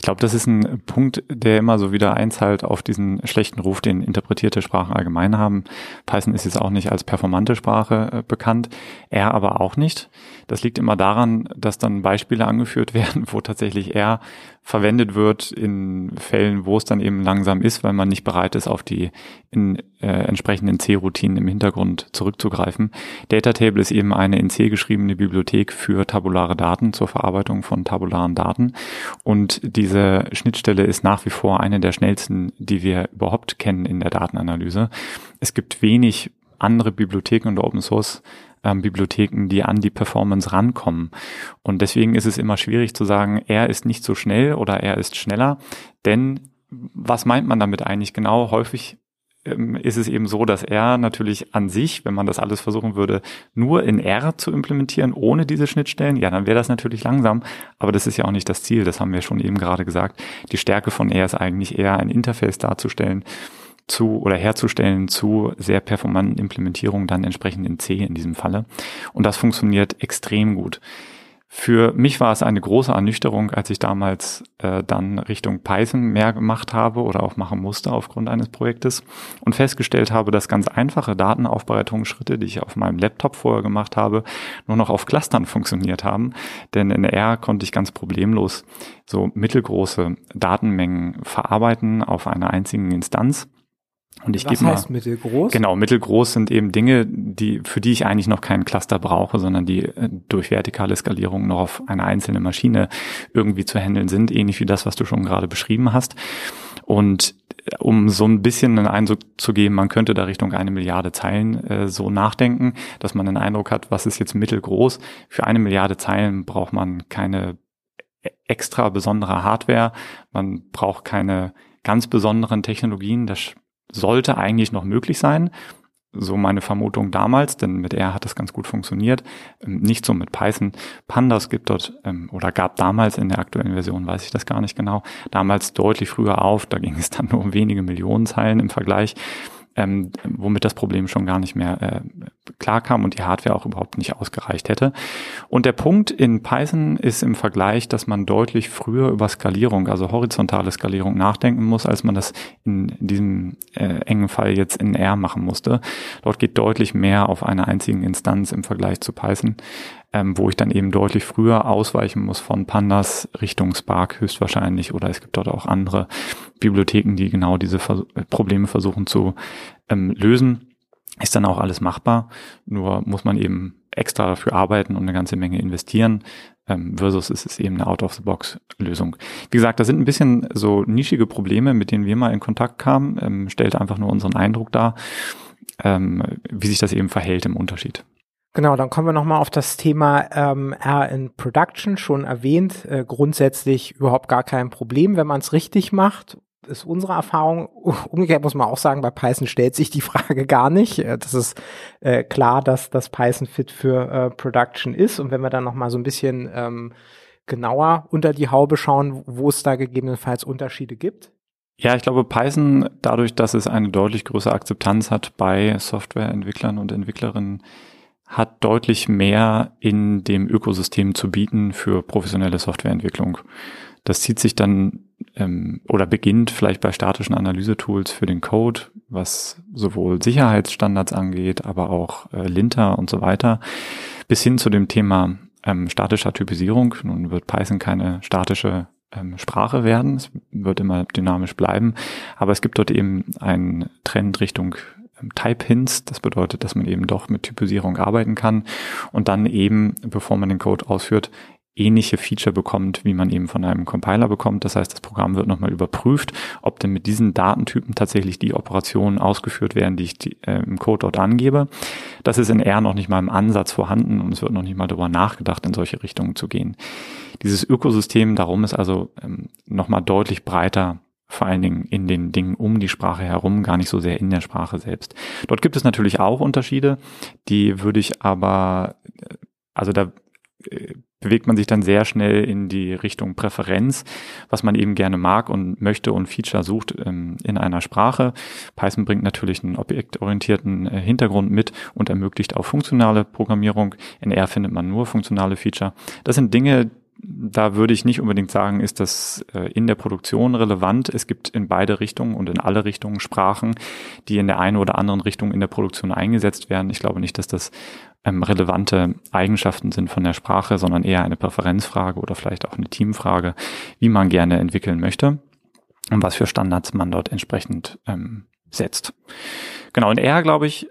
Ich glaube, das ist ein Punkt, der immer so wieder einzahlt auf diesen schlechten Ruf, den interpretierte Sprachen allgemein haben. Python ist jetzt auch nicht als performante Sprache äh, bekannt, R aber auch nicht. Das liegt immer daran, dass dann Beispiele angeführt werden, wo tatsächlich R verwendet wird in Fällen, wo es dann eben langsam ist, weil man nicht bereit ist, auf die in, äh, entsprechenden C-Routinen im Hintergrund zurückzugreifen. Datatable ist eben eine in C geschriebene Bibliothek für tabulare Daten zur Verarbeitung von tabularen Daten. Und diese Schnittstelle ist nach wie vor eine der schnellsten, die wir überhaupt kennen in der Datenanalyse. Es gibt wenig andere Bibliotheken und Open Source ähm, Bibliotheken, die an die Performance rankommen. Und deswegen ist es immer schwierig zu sagen, er ist nicht so schnell oder er ist schneller. Denn was meint man damit eigentlich genau? Häufig ähm, ist es eben so, dass R natürlich an sich, wenn man das alles versuchen würde, nur in R zu implementieren, ohne diese Schnittstellen, ja, dann wäre das natürlich langsam, aber das ist ja auch nicht das Ziel, das haben wir schon eben gerade gesagt. Die Stärke von R ist eigentlich eher ein Interface darzustellen, zu oder herzustellen zu sehr performanten Implementierungen dann entsprechend in C in diesem Falle. Und das funktioniert extrem gut. Für mich war es eine große Ernüchterung, als ich damals äh, dann Richtung Python mehr gemacht habe oder auch machen musste aufgrund eines Projektes und festgestellt habe, dass ganz einfache Datenaufbereitungsschritte, die ich auf meinem Laptop vorher gemacht habe, nur noch auf Clustern funktioniert haben. Denn in R konnte ich ganz problemlos so mittelgroße Datenmengen verarbeiten auf einer einzigen Instanz und ich Was heißt mal, mittelgroß? Genau, mittelgroß sind eben Dinge, die, für die ich eigentlich noch keinen Cluster brauche, sondern die äh, durch vertikale Skalierung noch auf eine einzelne Maschine irgendwie zu handeln sind, ähnlich wie das, was du schon gerade beschrieben hast. Und äh, um so ein bisschen einen Eindruck zu geben, man könnte da Richtung eine Milliarde Zeilen äh, so nachdenken, dass man den Eindruck hat, was ist jetzt mittelgroß? Für eine Milliarde Zeilen braucht man keine e-, extra besondere Hardware, man braucht keine ganz besonderen Technologien. Das sollte eigentlich noch möglich sein. So meine Vermutung damals, denn mit R hat das ganz gut funktioniert. Ähm, nicht so mit Python. Pandas gibt dort ähm, oder gab damals in der aktuellen Version, weiß ich das gar nicht genau, damals deutlich früher auf. Da ging es dann nur um wenige Millionen Zeilen im Vergleich, ähm, womit das Problem schon gar nicht mehr äh, klarkam und die Hardware auch überhaupt nicht ausgereicht hätte. Und der Punkt in Python ist im Vergleich, dass man deutlich früher über Skalierung, also horizontale Skalierung nachdenken muss, als man das in diesem äh, engen Fall jetzt in R machen musste. Dort geht deutlich mehr auf einer einzigen Instanz im Vergleich zu Python, ähm, wo ich dann eben deutlich früher ausweichen muss von Pandas Richtung Spark höchstwahrscheinlich oder es gibt dort auch andere Bibliotheken, die genau diese Vers Probleme versuchen zu ähm, lösen ist dann auch alles machbar. Nur muss man eben extra dafür arbeiten und eine ganze Menge investieren. Ähm, versus ist es eben eine Out-of-the-Box-Lösung. Wie gesagt, das sind ein bisschen so nischige Probleme, mit denen wir mal in Kontakt kamen. Ähm, stellt einfach nur unseren Eindruck dar, ähm, wie sich das eben verhält im Unterschied. Genau, dann kommen wir nochmal auf das Thema ähm, R in Production, schon erwähnt. Äh, grundsätzlich überhaupt gar kein Problem, wenn man es richtig macht ist unsere Erfahrung. Umgekehrt muss man auch sagen, bei Python stellt sich die Frage gar nicht. Äh, das ist äh, klar, dass das Python fit für äh, Production ist. Und wenn wir dann noch mal so ein bisschen ähm, genauer unter die Haube schauen, wo es da gegebenenfalls Unterschiede gibt. Ja, ich glaube, Python, dadurch, dass es eine deutlich größere Akzeptanz hat bei Softwareentwicklern und Entwicklerinnen, hat deutlich mehr in dem Ökosystem zu bieten für professionelle Softwareentwicklung. Das zieht sich dann ähm, oder beginnt vielleicht bei statischen Analysetools für den Code, was sowohl Sicherheitsstandards angeht, aber auch äh, Linter und so weiter, bis hin zu dem Thema ähm, statischer Typisierung. Nun wird Python keine statische ähm, Sprache werden, es wird immer dynamisch bleiben, aber es gibt dort eben einen Trend Richtung ähm, Type Hints. Das bedeutet, dass man eben doch mit Typisierung arbeiten kann und dann eben, bevor man den Code ausführt, ähnliche Feature bekommt, wie man eben von einem Compiler bekommt. Das heißt, das Programm wird nochmal überprüft, ob denn mit diesen Datentypen tatsächlich die Operationen ausgeführt werden, die ich die, äh, im Code dort angebe. Das ist in R noch nicht mal im Ansatz vorhanden und es wird noch nicht mal darüber nachgedacht, in solche Richtungen zu gehen. Dieses Ökosystem darum ist also ähm, nochmal deutlich breiter vor allen Dingen in den Dingen um die Sprache herum, gar nicht so sehr in der Sprache selbst. Dort gibt es natürlich auch Unterschiede, die würde ich aber, äh, also da äh, bewegt man sich dann sehr schnell in die Richtung Präferenz, was man eben gerne mag und möchte und Feature sucht ähm, in einer Sprache. Python bringt natürlich einen objektorientierten äh, Hintergrund mit und ermöglicht auch funktionale Programmierung. In R findet man nur funktionale Feature. Das sind Dinge, da würde ich nicht unbedingt sagen, ist das äh, in der Produktion relevant. Es gibt in beide Richtungen und in alle Richtungen Sprachen, die in der einen oder anderen Richtung in der Produktion eingesetzt werden. Ich glaube nicht, dass das ähm, relevante Eigenschaften sind von der Sprache, sondern eher eine Präferenzfrage oder vielleicht auch eine Teamfrage, wie man gerne entwickeln möchte und was für Standards man dort entsprechend ähm, setzt. Genau, in R, glaube ich,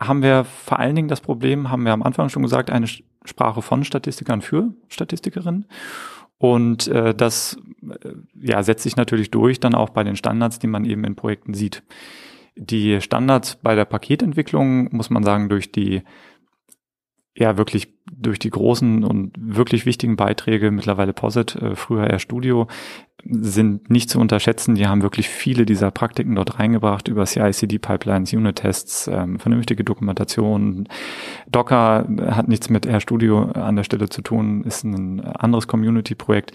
haben wir vor allen Dingen das Problem, haben wir am Anfang schon gesagt, eine Sprache von Statistikern für Statistikerinnen. Und äh, das äh, ja, setzt sich natürlich durch dann auch bei den Standards, die man eben in Projekten sieht. Die Standards bei der Paketentwicklung, muss man sagen, durch die ja wirklich durch die großen und wirklich wichtigen Beiträge, mittlerweile Posit, äh, früher eher Studio, sind nicht zu unterschätzen. Die haben wirklich viele dieser Praktiken dort reingebracht über CI-CD-Pipelines, Unit-Tests, ähm, vernünftige Dokumentation. Docker hat nichts mit RStudio an der Stelle zu tun, ist ein anderes Community-Projekt.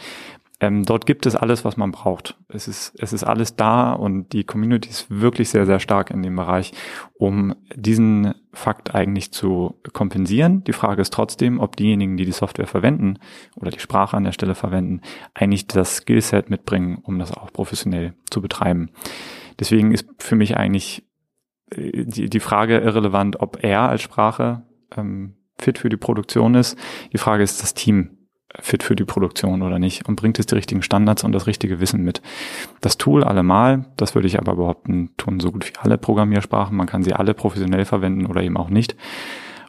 Ähm, dort gibt es alles, was man braucht. Es ist, es ist alles da und die Community ist wirklich sehr, sehr stark in dem Bereich, um diesen Fakt eigentlich zu kompensieren. Die Frage ist trotzdem, ob diejenigen, die die Software verwenden oder die Sprache an der Stelle verwenden, eigentlich das Skillset mitbringen, um das auch professionell zu betreiben. Deswegen ist für mich eigentlich äh, die, die Frage irrelevant, ob er als Sprache ähm, fit für die Produktion ist. Die Frage ist das Team, fit für die Produktion oder nicht und bringt es die richtigen Standards und das richtige Wissen mit. Das Tool allemal, das würde ich aber behaupten, tun so gut wie alle Programmiersprachen. Man kann sie alle professionell verwenden oder eben auch nicht.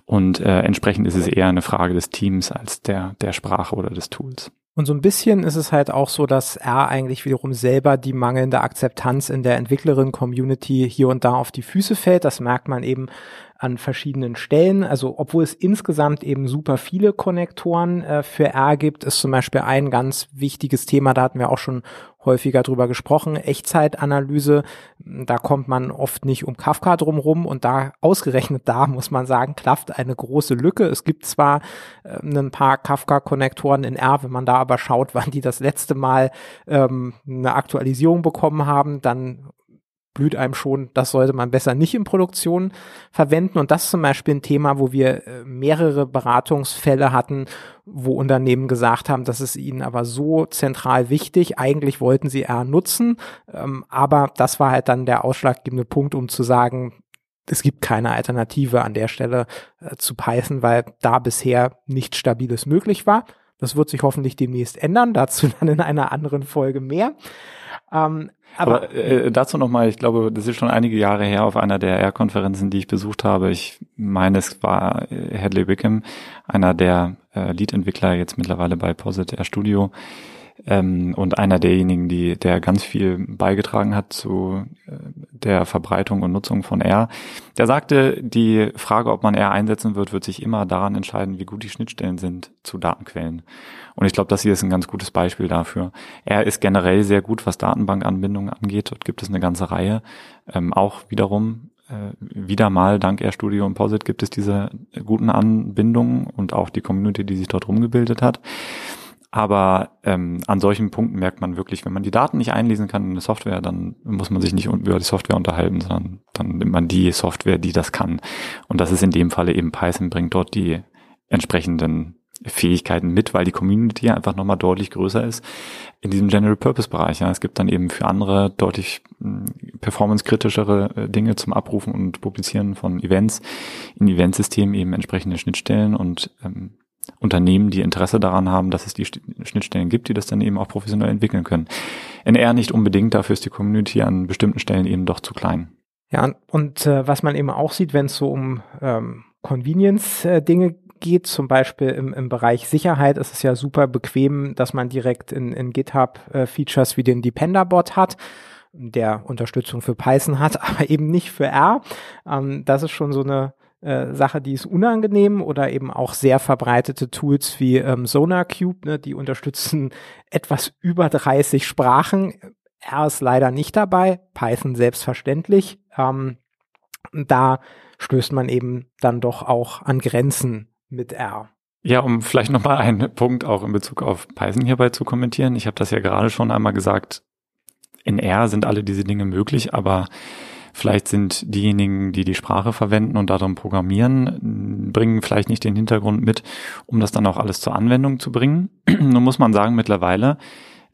Und äh, entsprechend ist es eher eine Frage des Teams als der, der Sprache oder des Tools. Und so ein bisschen ist es halt auch so, dass R eigentlich wiederum selber die mangelnde Akzeptanz in der Entwicklerin-Community hier und da auf die Füße fällt. Das merkt man eben an verschiedenen Stellen. Also obwohl es insgesamt eben super viele Konnektoren äh, für R gibt, ist zum Beispiel ein ganz wichtiges Thema, da hatten wir auch schon häufiger drüber gesprochen, Echtzeitanalyse. Da kommt man oft nicht um Kafka drumrum und da ausgerechnet da muss man sagen, klafft eine große Lücke. Es gibt zwar äh, ein paar Kafka-Konnektoren in R, wenn man da aber schaut, wann die das letzte Mal ähm, eine Aktualisierung bekommen haben, dann blüht einem schon, das sollte man besser nicht in Produktion verwenden. Und das ist zum Beispiel ein Thema, wo wir äh, mehrere Beratungsfälle hatten, wo Unternehmen gesagt haben, das ist ihnen aber so zentral wichtig. Eigentlich wollten sie R nutzen, ähm, aber das war halt dann der ausschlaggebende Punkt, um zu sagen, es gibt keine Alternative an der Stelle äh, zu Python, weil da bisher nichts Stabiles möglich war. Das wird sich hoffentlich demnächst ändern, dazu dann in einer anderen Folge mehr. Ähm, aber, aber äh, dazu nochmal, ich glaube, das ist schon einige Jahre her auf einer der R-Konferenzen, die ich besucht habe. Ich meine, es war äh, Hadley Wickham, einer der äh, Lead-Entwickler jetzt mittlerweile bei Posit R Studio ähm, und einer derjenigen, die der ganz viel beigetragen hat zu äh, der Verbreitung und Nutzung von R. Der sagte, die Frage, ob man R einsetzen wird, wird sich immer daran entscheiden, wie gut die Schnittstellen sind zu Datenquellen. Und ich glaube, das hier ist ein ganz gutes Beispiel dafür. R ist generell sehr gut, was Datenbankanbindungen angeht. Dort gibt es eine ganze Reihe. Ähm, auch wiederum äh, wieder mal dank RStudio und Posit gibt es diese guten Anbindungen und auch die Community, die sich dort rumgebildet hat. Aber ähm, an solchen Punkten merkt man wirklich, wenn man die Daten nicht einlesen kann in eine Software, dann muss man sich nicht über die Software unterhalten, sondern dann nimmt man die Software, die das kann. Und das ist in dem Falle eben Python, bringt dort die entsprechenden Fähigkeiten mit, weil die Community einfach nochmal deutlich größer ist in diesem General Purpose Bereich. Ja. Es gibt dann eben für andere deutlich hm, performancekritischere äh, Dinge zum Abrufen und Publizieren von Events in Eventsystemen eben entsprechende Schnittstellen und ähm, Unternehmen, die Interesse daran haben, dass es die Schnittstellen gibt, die das dann eben auch professionell entwickeln können. NR nicht unbedingt, dafür ist die Community an bestimmten Stellen eben doch zu klein. Ja, und äh, was man eben auch sieht, wenn es so um ähm, Convenience-Dinge äh, geht, zum Beispiel im, im Bereich Sicherheit, ist es ja super bequem, dass man direkt in, in GitHub äh, Features wie den Depender-Bot hat der Unterstützung für Python hat, aber eben nicht für R. Ähm, das ist schon so eine äh, Sache, die ist unangenehm oder eben auch sehr verbreitete Tools wie ähm, SonarCube, ne, die unterstützen etwas über 30 Sprachen. R ist leider nicht dabei, Python selbstverständlich. Ähm, da stößt man eben dann doch auch an Grenzen mit R. Ja, um vielleicht nochmal einen Punkt auch in Bezug auf Python hierbei zu kommentieren. Ich habe das ja gerade schon einmal gesagt. In R sind alle diese Dinge möglich, aber Vielleicht sind diejenigen, die die Sprache verwenden und darum programmieren, bringen vielleicht nicht den Hintergrund mit, um das dann auch alles zur Anwendung zu bringen. Nun muss man sagen, mittlerweile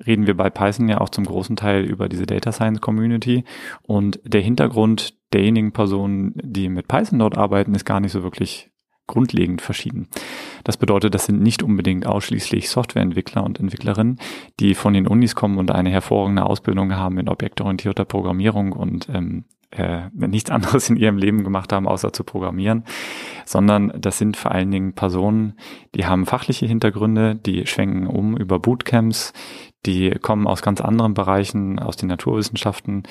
reden wir bei Python ja auch zum großen Teil über diese Data Science Community und der Hintergrund derjenigen Personen, die mit Python dort arbeiten, ist gar nicht so wirklich grundlegend verschieden. Das bedeutet, das sind nicht unbedingt ausschließlich Softwareentwickler und Entwicklerinnen, die von den Unis kommen und eine hervorragende Ausbildung haben in objektorientierter Programmierung und ähm, äh, nichts anderes in ihrem Leben gemacht haben, außer zu programmieren, sondern das sind vor allen Dingen Personen, die haben fachliche Hintergründe, die schwenken um über Bootcamps, die kommen aus ganz anderen Bereichen, aus den Naturwissenschaften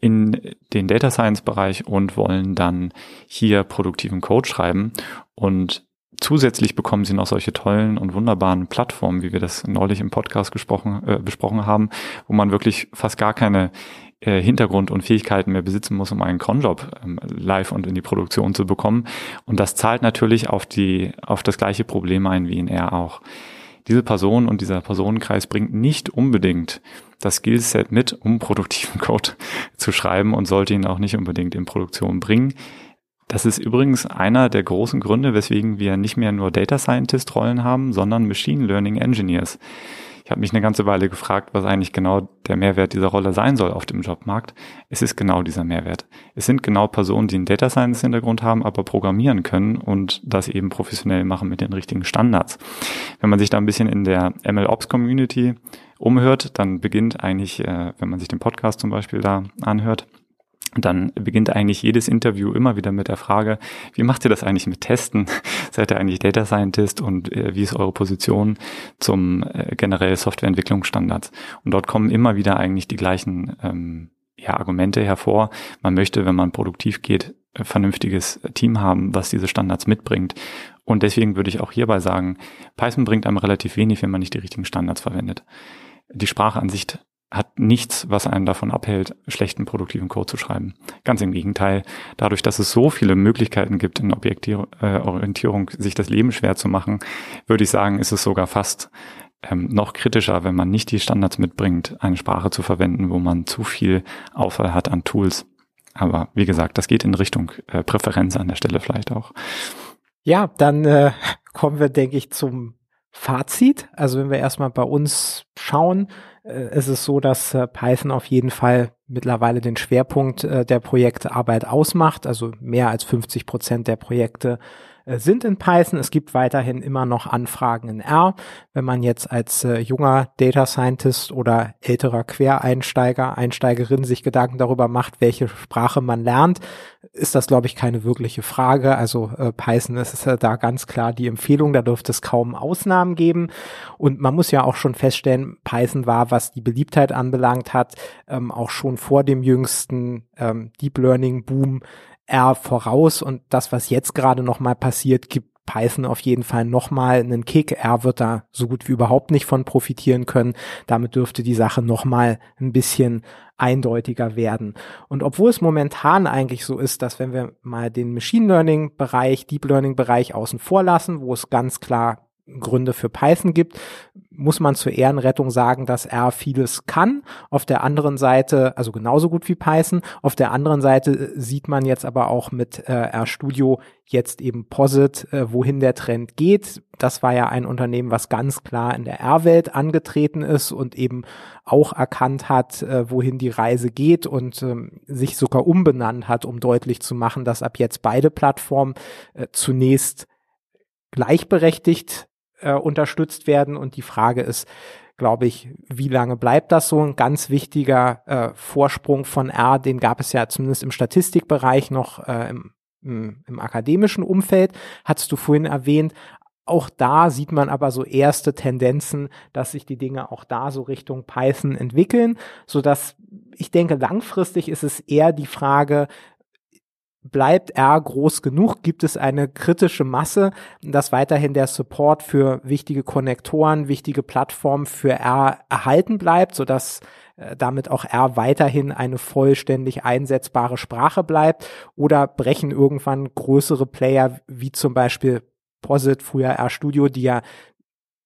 in den Data Science Bereich und wollen dann hier produktiven Code schreiben und Zusätzlich bekommen sie noch solche tollen und wunderbaren Plattformen, wie wir das neulich im Podcast gesprochen, äh, besprochen haben, wo man wirklich fast gar keine äh, Hintergrund und Fähigkeiten mehr besitzen muss, um einen Cronjob ähm, live und in die Produktion zu bekommen. Und das zahlt natürlich auf die, auf das gleiche Problem ein wie in R auch. Diese Person und dieser Personenkreis bringt nicht unbedingt das Skillset mit, um produktiven Code zu schreiben und sollte ihn auch nicht unbedingt in Produktion bringen. Das ist übrigens einer der großen Gründe, weswegen wir nicht mehr nur Data Scientist Rollen haben, sondern Machine Learning Engineers. Ich habe mich eine ganze Weile gefragt, was eigentlich genau der Mehrwert dieser Rolle sein soll auf dem Jobmarkt. Es ist genau dieser Mehrwert. Es sind genau Personen, die einen Data Science Hintergrund haben, aber programmieren können und das eben professionell machen mit den richtigen Standards. Wenn man sich da ein bisschen in der MLOps Community umhört, dann beginnt eigentlich, äh, wenn man sich den Podcast zum Beispiel da anhört, dann beginnt eigentlich jedes Interview immer wieder mit der Frage, wie macht ihr das eigentlich mit Testen? Seid ihr eigentlich Data Scientist und äh, wie ist eure Position zum äh, generell Softwareentwicklungsstandards? Und dort kommen immer wieder eigentlich die gleichen ähm, ja, Argumente hervor. Man möchte, wenn man produktiv geht, ein vernünftiges Team haben, was diese Standards mitbringt. Und deswegen würde ich auch hierbei sagen, Python bringt einem relativ wenig, wenn man nicht die richtigen Standards verwendet. Die Sprache an sich hat nichts, was einen davon abhält, schlechten produktiven Code zu schreiben. Ganz im Gegenteil. Dadurch, dass es so viele Möglichkeiten gibt, in Objektorientierung sich das Leben schwer zu machen, würde ich sagen, ist es sogar fast ähm, noch kritischer, wenn man nicht die Standards mitbringt, eine Sprache zu verwenden, wo man zu viel Auswahl hat an Tools. Aber wie gesagt, das geht in Richtung äh, Präferenz an der Stelle vielleicht auch. Ja, dann äh, kommen wir, denke ich, zum Fazit. Also wenn wir erstmal bei uns schauen, äh, ist es so, dass äh, Python auf jeden Fall mittlerweile den Schwerpunkt äh, der Projektarbeit ausmacht. Also mehr als 50 Prozent der Projekte sind in Python. Es gibt weiterhin immer noch Anfragen in R. Wenn man jetzt als äh, junger Data Scientist oder älterer Quereinsteiger, Einsteigerin sich Gedanken darüber macht, welche Sprache man lernt, ist das, glaube ich, keine wirkliche Frage. Also äh, Python ist, ist da ganz klar die Empfehlung. Da dürfte es kaum Ausnahmen geben. Und man muss ja auch schon feststellen, Python war, was die Beliebtheit anbelangt hat, ähm, auch schon vor dem jüngsten ähm, Deep Learning Boom R voraus und das, was jetzt gerade nochmal passiert, gibt Python auf jeden Fall nochmal einen Kick. R wird da so gut wie überhaupt nicht von profitieren können. Damit dürfte die Sache nochmal ein bisschen eindeutiger werden. Und obwohl es momentan eigentlich so ist, dass wenn wir mal den Machine Learning Bereich, Deep Learning Bereich außen vor lassen, wo es ganz klar Gründe für Python gibt, muss man zur Ehrenrettung sagen, dass R vieles kann. Auf der anderen Seite, also genauso gut wie Python. Auf der anderen Seite äh, sieht man jetzt aber auch mit äh, RStudio jetzt eben Posit, äh, wohin der Trend geht. Das war ja ein Unternehmen, was ganz klar in der R-Welt angetreten ist und eben auch erkannt hat, äh, wohin die Reise geht und ähm, sich sogar umbenannt hat, um deutlich zu machen, dass ab jetzt beide Plattformen äh, zunächst gleichberechtigt äh, unterstützt werden. Und die Frage ist, glaube ich, wie lange bleibt das so? Ein ganz wichtiger äh, Vorsprung von R, den gab es ja zumindest im Statistikbereich noch äh, im, im, im akademischen Umfeld, hattest du vorhin erwähnt. Auch da sieht man aber so erste Tendenzen, dass sich die Dinge auch da so Richtung Python entwickeln, so dass ich denke, langfristig ist es eher die Frage, bleibt R groß genug? Gibt es eine kritische Masse, dass weiterhin der Support für wichtige Konnektoren, wichtige Plattformen für R erhalten bleibt, sodass äh, damit auch R weiterhin eine vollständig einsetzbare Sprache bleibt? Oder brechen irgendwann größere Player wie zum Beispiel Posit, früher RStudio, die ja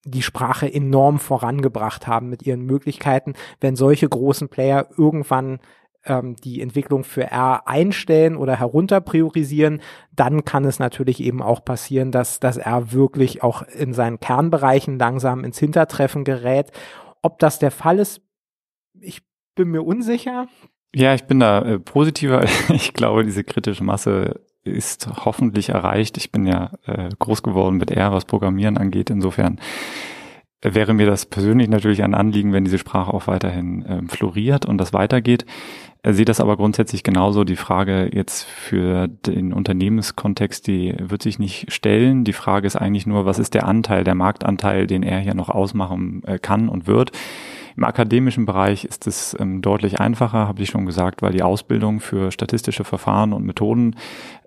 die Sprache enorm vorangebracht haben mit ihren Möglichkeiten, wenn solche großen Player irgendwann ähm, die Entwicklung für R einstellen oder herunter priorisieren, dann kann es natürlich eben auch passieren, dass das R wirklich auch in seinen Kernbereichen langsam ins Hintertreffen gerät. Ob das der Fall ist, ich bin mir unsicher. Ja, ich bin da äh, positiver. Ich glaube, diese kritische Masse ist hoffentlich erreicht. Ich bin ja äh, groß geworden mit R, was Programmieren angeht. Insofern wäre mir das persönlich natürlich ein Anliegen, wenn diese Sprache auch weiterhin ähm, floriert und das weitergeht. Er sieht das aber grundsätzlich genauso. Die Frage jetzt für den Unternehmenskontext, die wird sich nicht stellen. Die Frage ist eigentlich nur, was ist der Anteil, der Marktanteil, den er hier noch ausmachen äh, kann und wird. Im akademischen Bereich ist es ähm, deutlich einfacher, habe ich schon gesagt, weil die Ausbildung für statistische Verfahren und Methoden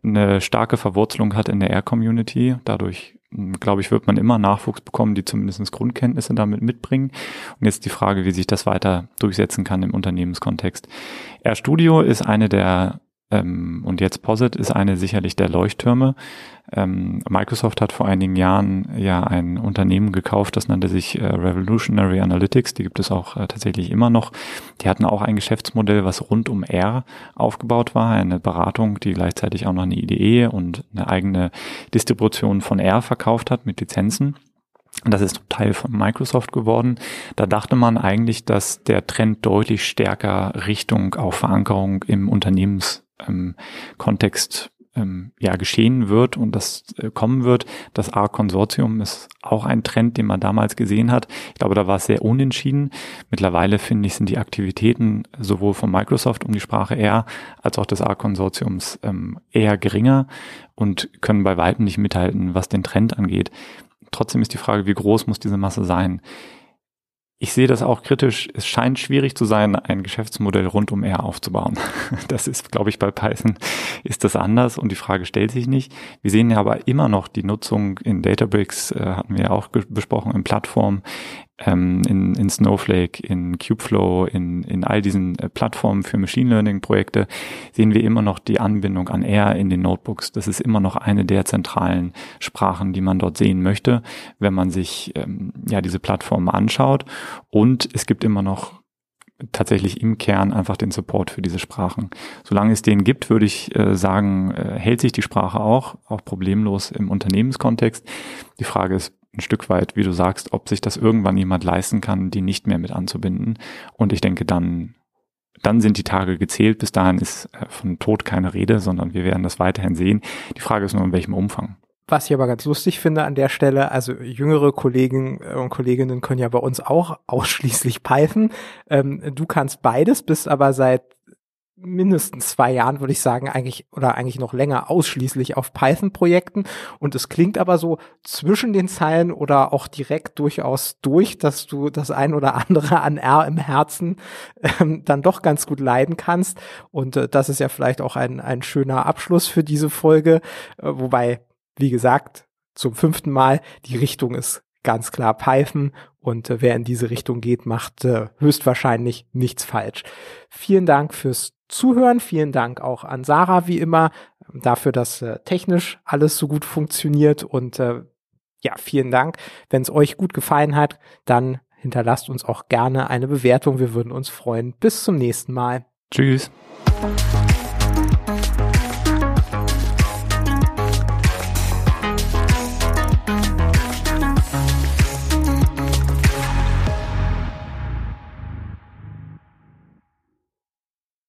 eine starke Verwurzelung hat in der R-Community. Dadurch glaube ich, wird man immer Nachwuchs bekommen, die zumindest Grundkenntnisse damit mitbringen. Und jetzt die Frage, wie sich das weiter durchsetzen kann im Unternehmenskontext. RStudio ist eine der ähm, und jetzt Posit ist eine sicherlich der Leuchttürme. Ähm, Microsoft hat vor einigen Jahren ja ein Unternehmen gekauft, das nannte sich äh, Revolutionary Analytics. Die gibt es auch äh, tatsächlich immer noch. Die hatten auch ein Geschäftsmodell, was rund um R aufgebaut war, eine Beratung, die gleichzeitig auch noch eine IDE und eine eigene Distribution von R verkauft hat mit Lizenzen. Das ist Teil von Microsoft geworden. Da dachte man eigentlich, dass der Trend deutlich stärker Richtung auch Verankerung im Unternehmens ähm, Kontext ähm, ja geschehen wird und das äh, kommen wird. Das A-Konsortium ist auch ein Trend, den man damals gesehen hat. Ich glaube, da war es sehr unentschieden. Mittlerweile finde ich, sind die Aktivitäten sowohl von Microsoft um die Sprache R als auch des A-Konsortiums ähm, eher geringer und können bei weitem nicht mithalten, was den Trend angeht. Trotzdem ist die Frage, wie groß muss diese Masse sein? Ich sehe das auch kritisch. Es scheint schwierig zu sein, ein Geschäftsmodell rund um R aufzubauen. Das ist, glaube ich, bei Python ist das anders und die Frage stellt sich nicht. Wir sehen ja aber immer noch die Nutzung in Databricks, äh, hatten wir ja auch besprochen, in Plattformen, ähm, in, in Snowflake, in Kubeflow, in, in all diesen äh, Plattformen für Machine Learning Projekte sehen wir immer noch die Anbindung an R in den Notebooks. Das ist immer noch eine der zentralen Sprachen, die man dort sehen möchte, wenn man sich ähm, ja diese Plattformen anschaut. Und es gibt immer noch tatsächlich im Kern einfach den Support für diese Sprachen. Solange es den gibt, würde ich äh, sagen, äh, hält sich die Sprache auch, auch problemlos im Unternehmenskontext. Die Frage ist ein Stück weit, wie du sagst, ob sich das irgendwann jemand leisten kann, die nicht mehr mit anzubinden. Und ich denke, dann, dann sind die Tage gezählt. Bis dahin ist äh, von Tod keine Rede, sondern wir werden das weiterhin sehen. Die Frage ist nur, in welchem Umfang. Was ich aber ganz lustig finde an der Stelle, also jüngere Kollegen und Kolleginnen können ja bei uns auch ausschließlich Python. Ähm, du kannst beides, bist aber seit mindestens zwei Jahren, würde ich sagen, eigentlich oder eigentlich noch länger ausschließlich auf Python-Projekten. Und es klingt aber so zwischen den Zeilen oder auch direkt durchaus durch, dass du das ein oder andere an R im Herzen ähm, dann doch ganz gut leiden kannst. Und äh, das ist ja vielleicht auch ein, ein schöner Abschluss für diese Folge, äh, wobei wie gesagt, zum fünften Mal, die Richtung ist ganz klar Python und äh, wer in diese Richtung geht, macht äh, höchstwahrscheinlich nichts falsch. Vielen Dank fürs Zuhören, vielen Dank auch an Sarah wie immer dafür, dass äh, technisch alles so gut funktioniert und äh, ja, vielen Dank. Wenn es euch gut gefallen hat, dann hinterlasst uns auch gerne eine Bewertung. Wir würden uns freuen. Bis zum nächsten Mal. Tschüss.